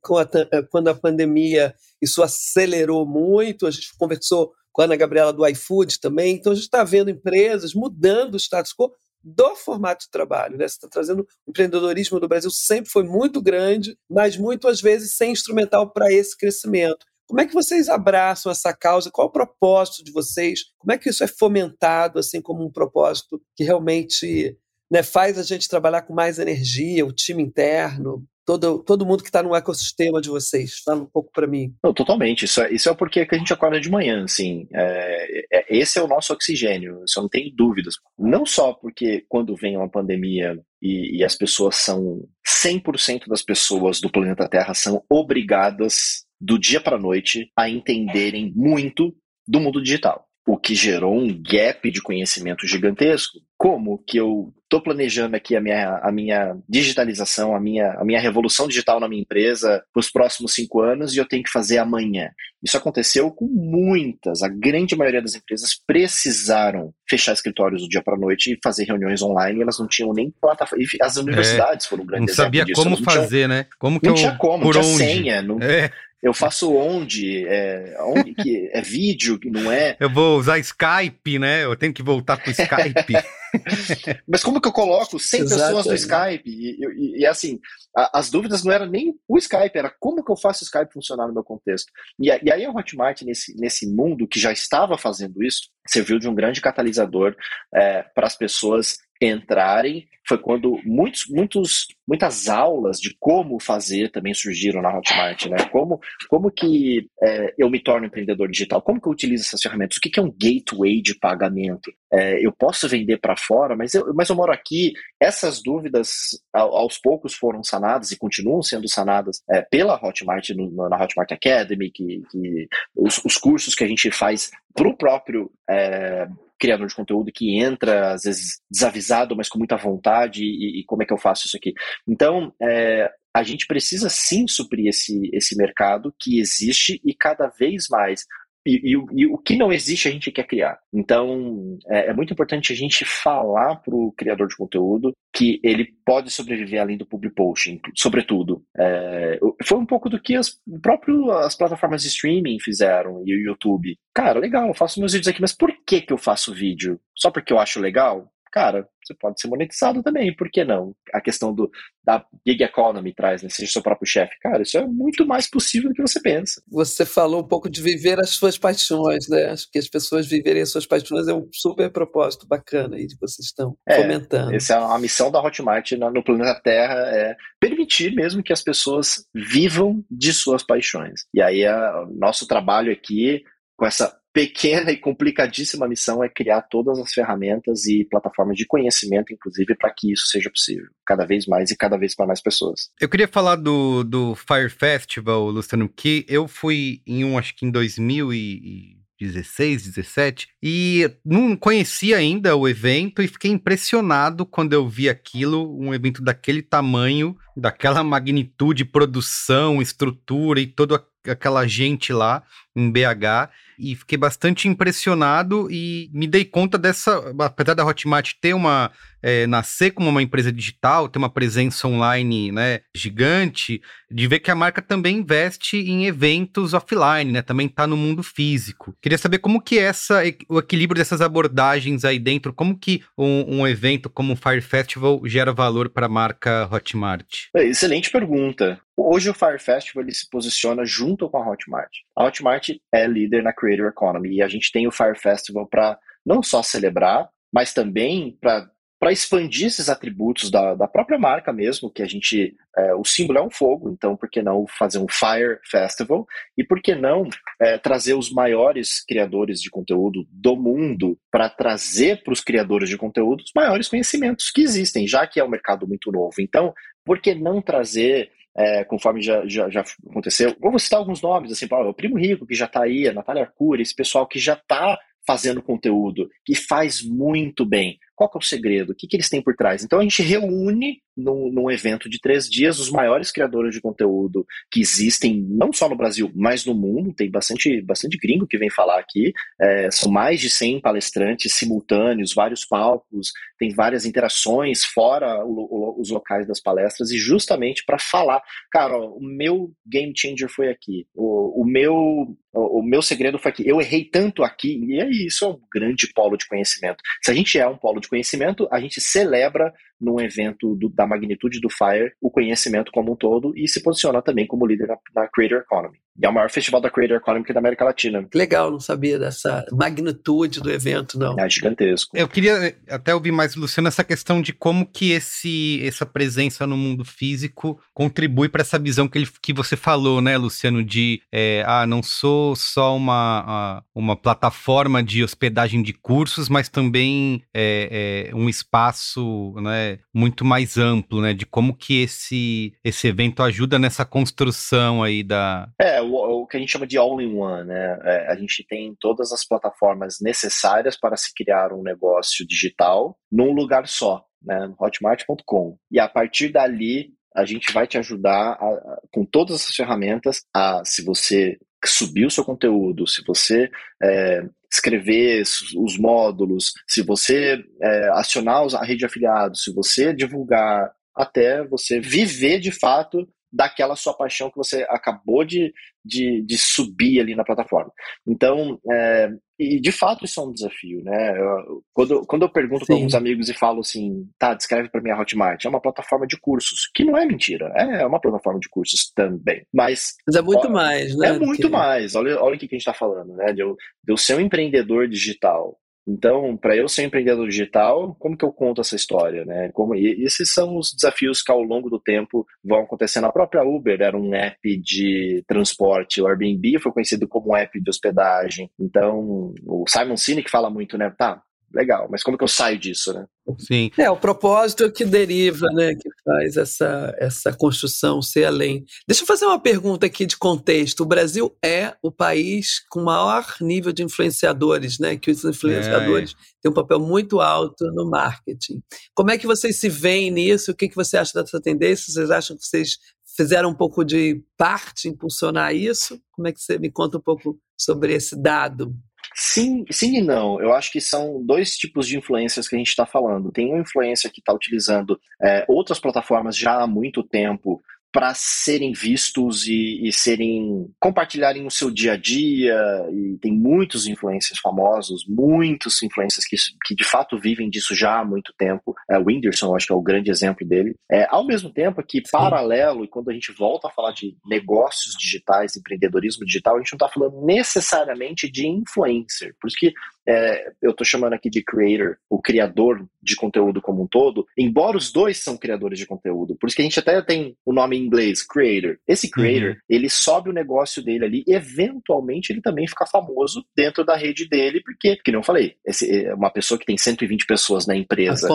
com a, quando a pandemia isso acelerou muito, a gente conversou com a Ana Gabriela do iFood também, então a gente está vendo empresas mudando o status quo do formato de trabalho. Né? Você está trazendo o empreendedorismo do Brasil sempre foi muito grande, mas muitas vezes sem instrumental para esse crescimento. Como é que vocês abraçam essa causa? Qual o propósito de vocês? Como é que isso é fomentado assim como um propósito que realmente né, faz a gente trabalhar com mais energia, o time interno? todo, todo mundo que está no ecossistema de vocês? Fala um pouco para mim. Não, totalmente. Isso é, isso é o porquê que a gente acorda de manhã, assim. É, é, esse é o nosso oxigênio, isso eu não tenho dúvidas. Não só porque quando vem uma pandemia e, e as pessoas são 100% das pessoas do planeta Terra são obrigadas do dia para noite a entenderem muito do mundo digital o que gerou um gap de conhecimento gigantesco. Como que eu estou planejando aqui a minha, a minha digitalização, a minha, a minha revolução digital na minha empresa para os próximos cinco anos e eu tenho que fazer amanhã? Isso aconteceu com muitas, a grande maioria das empresas precisaram fechar escritórios do dia para a noite e fazer reuniões online, e elas não tinham nem plataforma. As universidades é, foram um grande Não sabia disso. como fazer, tinham, né? Como que não eu, tinha como, não tinha onde? senha. Não, é eu faço onde, é, onde que é vídeo, que não é. Eu vou usar Skype, né? Eu tenho que voltar pro Skype. Mas como que eu coloco 100 Exato, pessoas no Skype? E, e, e, assim, a, as dúvidas não eram nem o Skype, era como que eu faço o Skype funcionar no meu contexto. E, e aí a Hotmart, nesse, nesse mundo que já estava fazendo isso, serviu de um grande catalisador é, para as pessoas entrarem. Foi quando muitos, muitos, muitas aulas de como fazer também surgiram na Hotmart, né? Como, como que é, eu me torno empreendedor digital? Como que eu utilizo essas ferramentas? O que, que é um gateway de pagamento? É, eu posso vender para fora, mas eu, mas eu moro aqui. Essas dúvidas aos poucos foram sanadas e continuam sendo sanadas é, pela Hotmart, no, na Hotmart Academy, que, que os, os cursos que a gente faz para o próprio é, criador de conteúdo que entra, às vezes desavisado, mas com muita vontade, e, e como é que eu faço isso aqui? Então, é, a gente precisa sim suprir esse, esse mercado que existe e cada vez mais e, e, e, o que não existe a gente quer criar. Então, é, é muito importante a gente falar para o criador de conteúdo que ele pode sobreviver além do public posting, sobretudo. É, foi um pouco do que as, próprio, as plataformas de streaming fizeram e o YouTube. Cara, legal, eu faço meus vídeos aqui, mas por que, que eu faço vídeo? Só porque eu acho legal? Cara, você pode ser monetizado também, por que não? A questão do, da gig economy traz, né? Seja seu próprio chefe. Cara, isso é muito mais possível do que você pensa. Você falou um pouco de viver as suas paixões, né? Acho que as pessoas viverem as suas paixões é um super propósito bacana aí que vocês estão é, fomentando. Essa é a missão da Hotmart no planeta Terra, é permitir mesmo que as pessoas vivam de suas paixões. E aí, o nosso trabalho aqui, com essa pequena e complicadíssima missão é criar todas as ferramentas e plataformas de conhecimento, inclusive, para que isso seja possível, cada vez mais e cada vez para mais pessoas. Eu queria falar do, do Fire Festival, Luciano, que eu fui em um, acho que em 2000 e 16, 17, e não conhecia ainda o evento e fiquei impressionado quando eu vi aquilo, um evento daquele tamanho, daquela magnitude, produção, estrutura e toda aquela gente lá em BH e fiquei bastante impressionado e me dei conta dessa, apesar da Hotmart ter uma é, nascer como uma empresa digital, ter uma presença online né, gigante, de ver que a marca também investe em eventos offline, né? Também está no mundo físico. Queria saber como que essa, o equilíbrio dessas abordagens aí dentro, como que um, um evento como o Fire Festival gera valor para a marca Hotmart? É, excelente pergunta. Hoje o Fire Festival ele se posiciona junto com a Hotmart. A Hotmart é líder na Creator Economy e a gente tem o Fire Festival para não só celebrar, mas também para expandir esses atributos da, da própria marca mesmo, que a gente. É, o símbolo é um fogo, então por que não fazer um Fire Festival? E por que não é, trazer os maiores criadores de conteúdo do mundo para trazer para os criadores de conteúdo os maiores conhecimentos que existem, já que é um mercado muito novo. Então, por que não trazer é, conforme já, já, já, aconteceu. Vou citar alguns nomes, assim, o Primo Rico, que já está aí, a Natália Arcuri, esse pessoal que já está fazendo conteúdo, que faz muito bem. Qual que é o segredo? O que, que eles têm por trás? Então a gente reúne num, num, evento de três dias os maiores criadores de conteúdo que existem, não só no Brasil, mas no mundo. Tem bastante, bastante gringo que vem falar aqui. É, são mais de 100 palestrantes simultâneos, vários palcos, tem várias interações fora o, o, os locais das palestras, e justamente para falar, cara, ó, o meu game changer foi aqui, o, o meu o, meu segredo foi aqui, eu errei tanto aqui, e é isso é um grande polo de conhecimento. Se a gente é um polo de conhecimento, a gente celebra num evento do, da magnitude do Fire o conhecimento como um todo e se posiciona também como líder na, na Creator Economy. E é o maior festival da Creator Economy da América Latina. Legal, não sabia dessa magnitude do evento, não. É gigantesco. Eu queria até ouvir mais, Luciano, essa questão de como que esse, essa presença no mundo físico contribui para essa visão que, ele, que você falou, né, Luciano, de é, ah, não sou só uma, uma plataforma de hospedagem de cursos, mas também é, é um espaço né, muito mais amplo, né? De como que esse, esse evento ajuda nessa construção aí da. É, o, o que a gente chama de all-in-one, né? É, a gente tem todas as plataformas necessárias para se criar um negócio digital num lugar só, né? No hotmart.com. E a partir dali, a gente vai te ajudar a, a, com todas essas ferramentas a, se você subir o seu conteúdo, se você é, escrever os módulos, se você é, acionar a rede de afiliados, se você divulgar, até você viver de fato daquela sua paixão que você acabou de, de, de subir ali na plataforma. Então, é, e de fato isso é um desafio, né? Eu, quando, quando eu pergunto para alguns amigos e falo assim, tá, descreve para mim a Hotmart, é uma plataforma de cursos, que não é mentira, é uma plataforma de cursos também, mas... Mas é muito ó, mais, né? É muito que... mais, olha, olha o que a gente está falando, né? De eu, de eu ser um empreendedor digital, então, para eu ser empreendedor digital, como que eu conto essa história, né? Como, e esses são os desafios que ao longo do tempo vão acontecendo. A própria Uber era um app de transporte, o Airbnb foi conhecido como um app de hospedagem. Então, o Simon Sinek fala muito, né? Tá, legal, mas como que eu saio disso, né? Sim. É, o propósito que deriva, né, que faz essa, essa construção ser além. Deixa eu fazer uma pergunta aqui de contexto. O Brasil é o país com maior nível de influenciadores, né, que os influenciadores é. têm um papel muito alto no marketing. Como é que vocês se veem nisso? O que, que você acha dessa tendência? Vocês acham que vocês fizeram um pouco de parte impulsionar isso? Como é que você me conta um pouco sobre esse dado? Sim, sim e não. Eu acho que são dois tipos de influências que a gente está falando. Tem uma influência que está utilizando é, outras plataformas já há muito tempo para serem vistos e, e, serem compartilharem o seu dia a dia e tem muitos influencers famosos, muitos influencers que, que de fato vivem disso já há muito tempo. É, o Whindersson, acho que é o grande exemplo dele. É, ao mesmo tempo que, Sim. paralelo, e quando a gente volta a falar de negócios digitais, empreendedorismo digital, a gente não está falando necessariamente de influencer. Por isso que é, eu estou chamando aqui de creator, o criador de conteúdo como um todo, embora os dois são criadores de conteúdo. Por isso que a gente até tem o nome em inglês, creator. Esse creator, uhum. ele sobe o negócio dele ali, eventualmente ele também fica famoso dentro da rede dele, porque, que não eu falei, esse, é uma pessoa que tem 120 pessoas na empresa,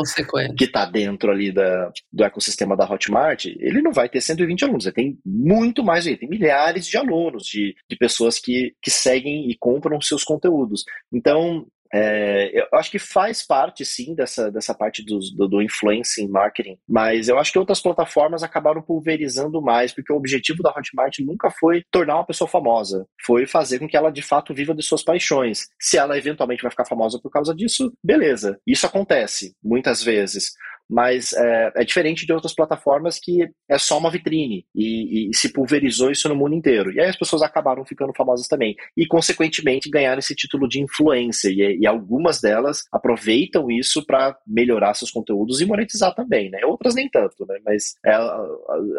que está dentro ali da, do ecossistema da Hotmart, ele não vai ter 120 alunos, ele tem muito mais, ele tem milhares de alunos, de, de pessoas que, que seguem e compram seus conteúdos. Então, é, eu acho que faz parte, sim, dessa, dessa parte do, do, do influencing marketing, mas eu acho que outras plataformas acabaram pulverizando mais, porque o objetivo da Hotmart nunca foi tornar uma pessoa famosa, foi fazer com que ela de fato viva de suas paixões. Se ela eventualmente vai ficar famosa por causa disso, beleza, isso acontece muitas vezes. Mas é, é, diferente de outras plataformas que é só uma vitrine e, e, se pulverizou isso no mundo inteiro. E aí as pessoas acabaram ficando famosas também e, consequentemente, ganharam esse título de influência. E, e algumas delas aproveitam isso para melhorar seus conteúdos e monetizar também, né? Outras nem tanto, né? Mas é,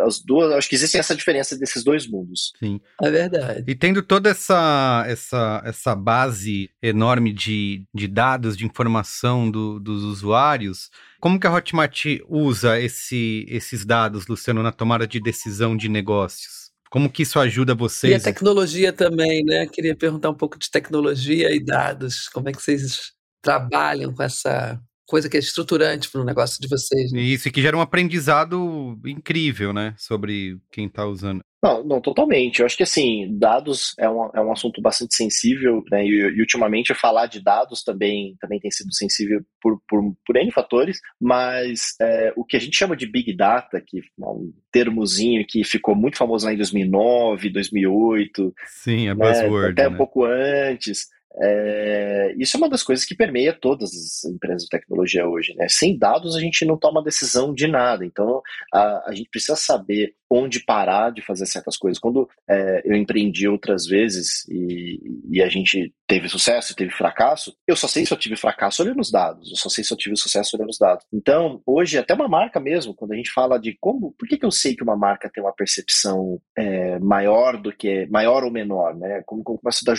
as duas, acho que existe essa diferença desses dois mundos. Sim, é verdade. E tendo toda essa essa, essa base enorme de, de dados, de informação do, dos usuários. Como que a Hotmart usa esse, esses dados, Luciano, na tomada de decisão de negócios? Como que isso ajuda vocês? E a tecnologia também, né? Queria perguntar um pouco de tecnologia e dados. Como é que vocês trabalham com essa coisa que é estruturante para o negócio de vocês? Né? Isso, e que gera um aprendizado incrível, né? Sobre quem está usando. Não, não, totalmente. Eu acho que assim, dados é um, é um assunto bastante sensível, né? E, e ultimamente falar de dados também, também tem sido sensível por, por, por N fatores, mas é, o que a gente chama de Big Data, que é um termozinho que ficou muito famoso lá em 2009, 2008. Sim, é buzzword. Né? Até né? um pouco antes. É, isso é uma das coisas que permeia todas as empresas de tecnologia hoje. Né? Sem dados, a gente não toma decisão de nada. Então, a, a gente precisa saber onde parar de fazer certas coisas. Quando é, eu empreendi outras vezes e, e, a gente teve sucesso e teve fracasso, eu só sei se eu tive fracasso olhando os dados, eu só sei se eu tive sucesso olhando os dados. Então, hoje, até uma marca mesmo, quando a gente fala de como, por que, que eu sei que uma marca tem uma percepção é, maior do que, maior ou menor, né? Como, como começo, a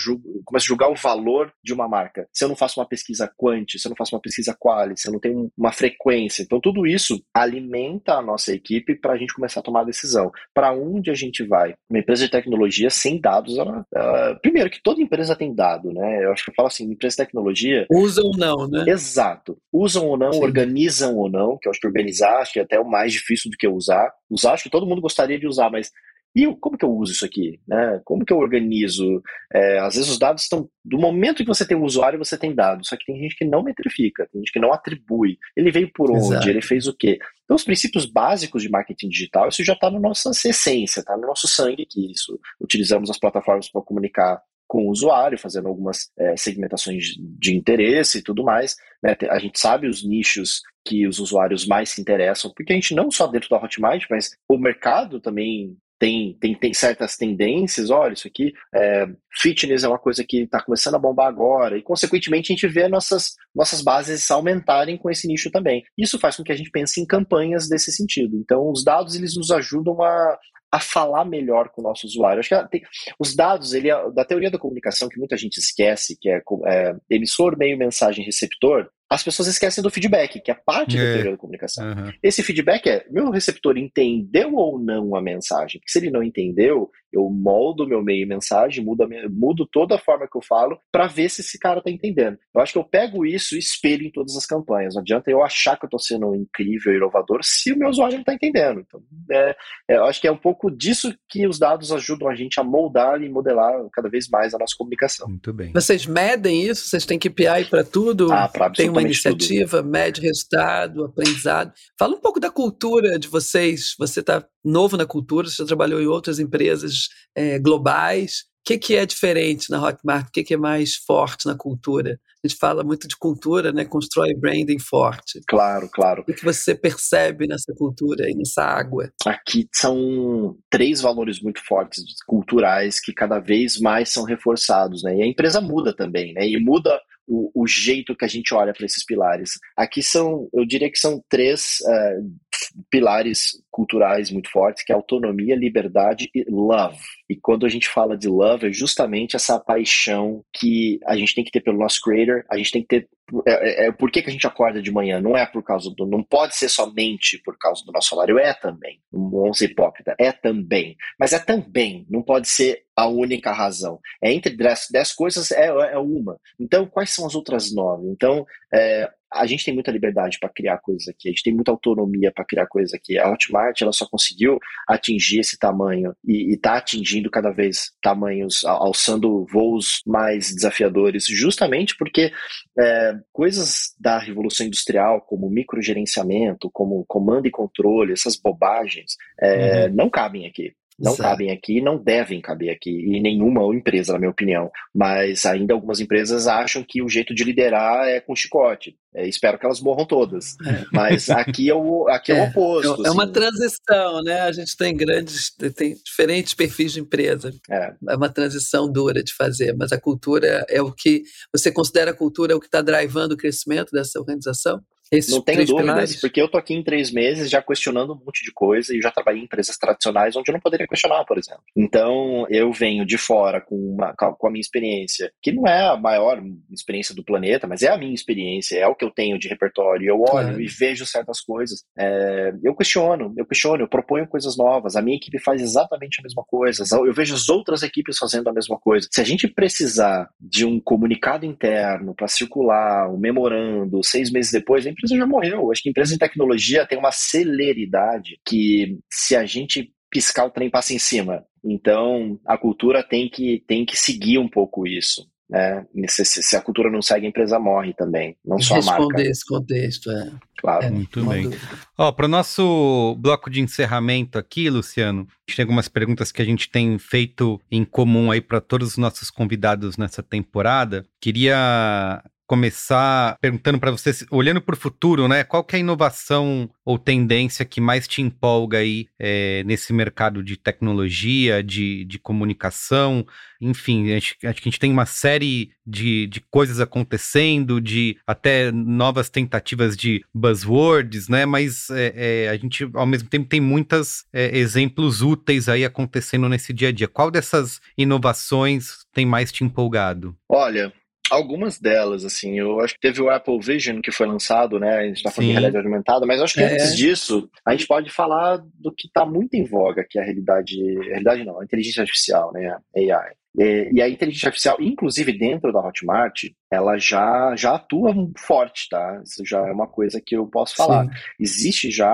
começo a julgar o valor de uma marca. Se eu não faço uma pesquisa quant, se eu não faço uma pesquisa quali, se eu não tenho uma frequência. Então, tudo isso alimenta a nossa equipe para a gente começar a tomar a decisão decisão. Para onde a gente vai? Uma empresa de tecnologia sem dados, ela, ela, primeiro que toda empresa tem dado, né? Eu acho que eu falo assim, empresa de tecnologia. Usam ou não, né? Exato. Usam ou não, Sim. organizam ou não, que eu acho que organizar acho que é até o mais difícil do que usar. Usar, acho que todo mundo gostaria de usar, mas e como que eu uso isso aqui? Né? Como que eu organizo? É, às vezes os dados estão. Do momento que você tem o usuário, você tem dados. Só que tem gente que não metrifica, tem gente que não atribui. Ele veio por onde? Exato. Ele fez o quê? Então, os princípios básicos de marketing digital, isso já está na nossa essência, está no nosso sangue, que isso utilizamos as plataformas para comunicar com o usuário, fazendo algumas é, segmentações de interesse e tudo mais. Né? A gente sabe os nichos que os usuários mais se interessam, porque a gente não só dentro da Hotmart, mas o mercado também tem, tem, tem certas tendências, olha, isso aqui, é, fitness é uma coisa que está começando a bombar agora, e consequentemente a gente vê nossas, nossas bases aumentarem com esse nicho também. Isso faz com que a gente pense em campanhas desse sentido. Então, os dados eles nos ajudam a, a falar melhor com o nosso usuário. Acho que tem, os dados, ele é, da teoria da comunicação, que muita gente esquece, que é, é emissor, meio, mensagem, receptor, as pessoas esquecem do feedback, que é parte é. da teoria da comunicação. Uhum. Esse feedback é: meu receptor entendeu ou não a mensagem? Porque se ele não entendeu, eu moldo meu meio mensagem, mudo, minha, mudo toda a forma que eu falo para ver se esse cara tá entendendo. Eu acho que eu pego isso e espelho em todas as campanhas. Não adianta eu achar que eu tô sendo incrível, inovador, se o meu usuário não tá entendendo. Então, é, é, eu acho que é um pouco disso que os dados ajudam a gente a moldar e modelar cada vez mais a nossa comunicação. Muito bem. Vocês medem isso? Vocês têm KPI para tudo? Ah, pra Tem uma uma iniciativa, tudo. mede resultado, aprendizado. Fala um pouco da cultura de vocês. Você está novo na cultura, você já trabalhou em outras empresas é, globais. O que, que é diferente na Hotmart? O que, que é mais forte na cultura? A gente fala muito de cultura, né? Constrói branding forte. Claro, claro. O que você percebe nessa cultura e nessa água? Aqui são três valores muito fortes culturais que cada vez mais são reforçados, né? E a empresa muda também, né? E muda o, o jeito que a gente olha para esses pilares. Aqui são, eu diria que são três uh, pilares culturais muito fortes, que é autonomia, liberdade e love. E quando a gente fala de love, é justamente essa paixão que a gente tem que ter pelo nosso creator, a gente tem que ter é, é, é, por que, que a gente acorda de manhã? Não é por causa do. Não pode ser somente por causa do nosso salário, é também. Vamos ser hipócrita, é também. Mas é também, não pode ser a única razão. É entre dez, coisas, é, é uma. Então, quais são as outras nove? Então, é, a gente tem muita liberdade para criar coisas aqui, a gente tem muita autonomia para criar coisas aqui. A Hotmart ela só conseguiu atingir esse tamanho e está atingindo cada vez tamanhos, alçando voos mais desafiadores, justamente porque é, coisas da revolução industrial, como microgerenciamento, como comando e controle, essas bobagens, é, uhum. não cabem aqui. Não Exato. cabem aqui, não devem caber aqui em nenhuma empresa, na minha opinião. Mas ainda algumas empresas acham que o jeito de liderar é com chicote. É, espero que elas morram todas. É. Mas aqui é o, aqui é, é o oposto. É, uma assim. transição, né? A gente tem grandes, tem diferentes perfis de empresa. É. é uma transição dura de fazer, mas a cultura é o que você considera a cultura é o que está drivando o crescimento dessa organização? Esses não tenho dúvidas, pilares. porque eu tô aqui em três meses já questionando um monte de coisa e já trabalhei em empresas tradicionais onde eu não poderia questionar, por exemplo. Então, eu venho de fora com, uma, com a minha experiência, que não é a maior experiência do planeta, mas é a minha experiência, é o que eu tenho de repertório. Eu olho claro. e vejo certas coisas. É, eu questiono, eu questiono, eu proponho coisas novas. A minha equipe faz exatamente a mesma coisa. Eu vejo as outras equipes fazendo a mesma coisa. Se a gente precisar de um comunicado interno para circular, um memorando, seis meses depois, a empresa já morreu. Acho que empresa de tecnologia tem uma celeridade que se a gente piscar o trem passa em cima. Então, a cultura tem que, tem que seguir um pouco isso. Né? Se, se, a cultura não segue, a empresa morre também, não só a marca. Responder esse contexto, é. Claro. É, Muito bem. Para o nosso bloco de encerramento aqui, Luciano, a gente tem algumas perguntas que a gente tem feito em comum aí para todos os nossos convidados nessa temporada. Queria começar perguntando para você, olhando para o futuro, né? Qual que é a inovação ou tendência que mais te empolga aí é, nesse mercado de tecnologia, de, de comunicação? Enfim, acho, acho que a gente tem uma série de, de coisas acontecendo, de até novas tentativas de buzzwords, né? Mas é, é, a gente, ao mesmo tempo, tem muitos exemplos úteis aí acontecendo nesse dia a dia. Qual dessas inovações tem mais te empolgado? Olha, Algumas delas, assim, eu acho que teve o Apple Vision que foi lançado, né? A gente está falando Sim. de realidade aumentada, mas acho que é. antes disso, a gente pode falar do que está muito em voga, que é a realidade. Realidade não, a inteligência artificial, né? AI. E, e a inteligência artificial, inclusive dentro da Hotmart, ela já, já atua forte, tá? Isso já é uma coisa que eu posso falar. Sim. Existe já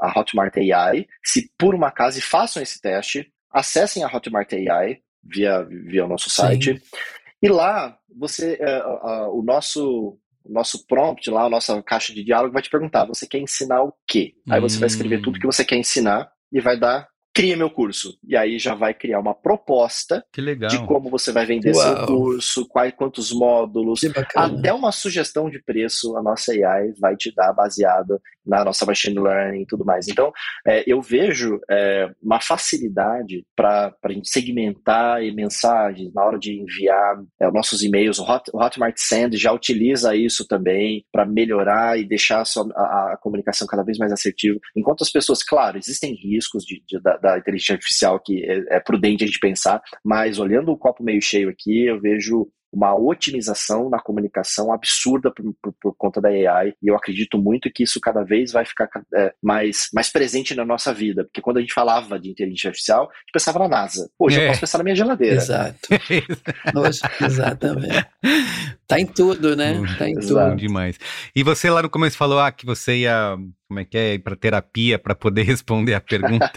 a Hotmart AI. Se por uma acaso façam esse teste, acessem a Hotmart AI via, via o nosso site. E lá, você, uh, uh, o nosso nosso prompt lá, a nossa caixa de diálogo vai te perguntar: você quer ensinar o quê? Aí você hum. vai escrever tudo que você quer ensinar e vai dar cria meu curso. E aí já vai criar uma proposta de como você vai vender Uau. seu curso, quais, quantos módulos, até uma sugestão de preço a nossa AI vai te dar baseada na nossa machine learning e tudo mais. Então, é, eu vejo é, uma facilidade para a gente segmentar mensagens na hora de enviar é, nossos e-mails. O, Hot, o Hotmart Send já utiliza isso também para melhorar e deixar a, a, a, comunicação cada vez mais assertiva. Enquanto as pessoas, claro, existem riscos de, de, da, da, inteligência artificial que é, é prudente a gente pensar, mas olhando o copo meio cheio aqui, eu vejo uma otimização na comunicação absurda por, por, por, conta da AI e eu acredito muito que isso cada vez vai ficar é, mais, mais presente na nossa vida, porque quando a gente falava de inteligência artificial, a gente pensava na NASA. Hoje é. eu posso pensar na minha geladeira. Exato. Hoje, exatamente. Tá em tudo, né? Tá em Exato. tudo. demais. E você lá no começo falou ah, que você ia como é que é, ir para terapia para poder responder a pergunta.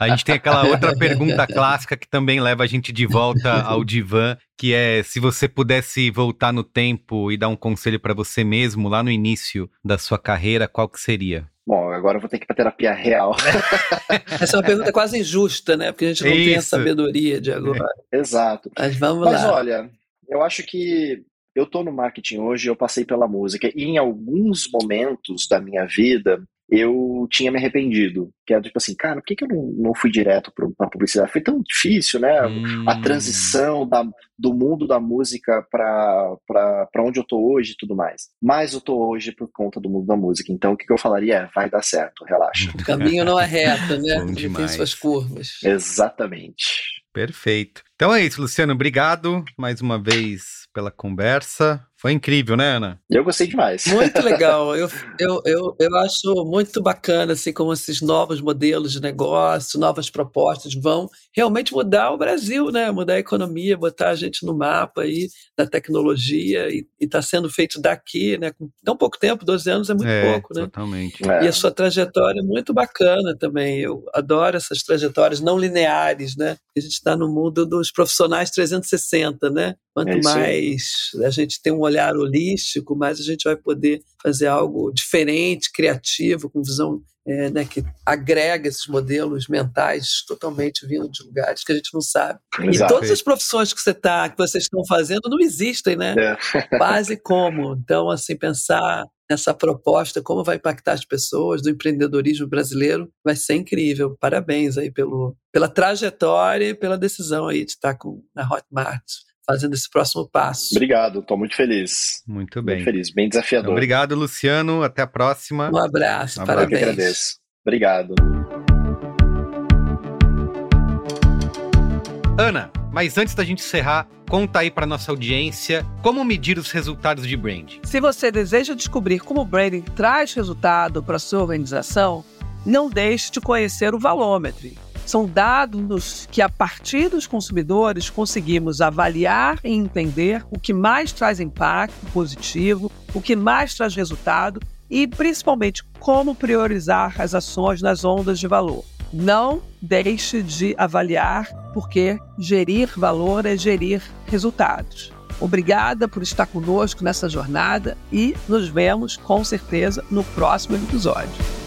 a gente tem aquela outra pergunta clássica que também leva a gente de volta ao divã, que é se você pudesse voltar no tempo e dar um conselho para você mesmo lá no início da sua carreira, qual que seria? Bom, agora eu vou ter que ir para terapia real. Essa é uma pergunta quase injusta, né? Porque a gente não Isso. tem a sabedoria de agora. É. Exato. Mas vamos Mas, lá. Mas olha, eu acho que eu estou no marketing hoje, eu passei pela música, e em alguns momentos da minha vida, eu tinha me arrependido. Que era tipo assim, cara, por que, que eu não, não fui direto para publicidade? Foi tão difícil, né? Hum. A transição da, do mundo da música para onde eu tô hoje e tudo mais. Mas eu tô hoje por conta do mundo da música. Então o que, que eu falaria é, vai dar certo, relaxa. O caminho não é reto, né? Ele tem suas curvas. Exatamente. Perfeito. Então é isso, Luciano. Obrigado mais uma vez pela conversa. Foi incrível, né, Ana? Eu gostei demais. Muito legal. Eu, eu, eu, eu acho muito bacana, assim, como esses novos modelos de negócio, novas propostas vão realmente mudar o Brasil, né? Mudar a economia, botar a gente no mapa aí da tecnologia e está sendo feito daqui, né? Com tão pouco tempo, 12 anos é muito é, pouco, né? Totalmente. É. E a sua trajetória é muito bacana também. Eu adoro essas trajetórias não lineares, né? A gente está no mundo dos profissionais 360, né? Quanto é mais a gente tem um olhar holístico, mais a gente vai poder fazer algo diferente, criativo, com visão é, né, que agrega esses modelos mentais totalmente vindo de lugares que a gente não sabe. Exato. E todas as profissões que você tá, que vocês estão fazendo não existem, né? É. Quase como. Então, assim, pensar nessa proposta, como vai impactar as pessoas do empreendedorismo brasileiro, vai ser incrível. Parabéns aí pelo, pela trajetória e pela decisão aí de estar com, na Hotmart fazendo esse próximo passo. Obrigado, estou muito feliz. Muito bem. Muito feliz, bem desafiador. Obrigado, Luciano. Até a próxima. Um abraço, um parabéns. Eu agradeço. Obrigado. Ana, mas antes da gente encerrar, conta aí para nossa audiência como medir os resultados de branding. Se você deseja descobrir como o branding traz resultado para sua organização, não deixe de conhecer o Valômetro são dados que, a partir dos consumidores, conseguimos avaliar e entender o que mais traz impacto positivo, o que mais traz resultado e, principalmente, como priorizar as ações nas ondas de valor. Não deixe de avaliar, porque gerir valor é gerir resultados. Obrigada por estar conosco nessa jornada e nos vemos com certeza no próximo episódio.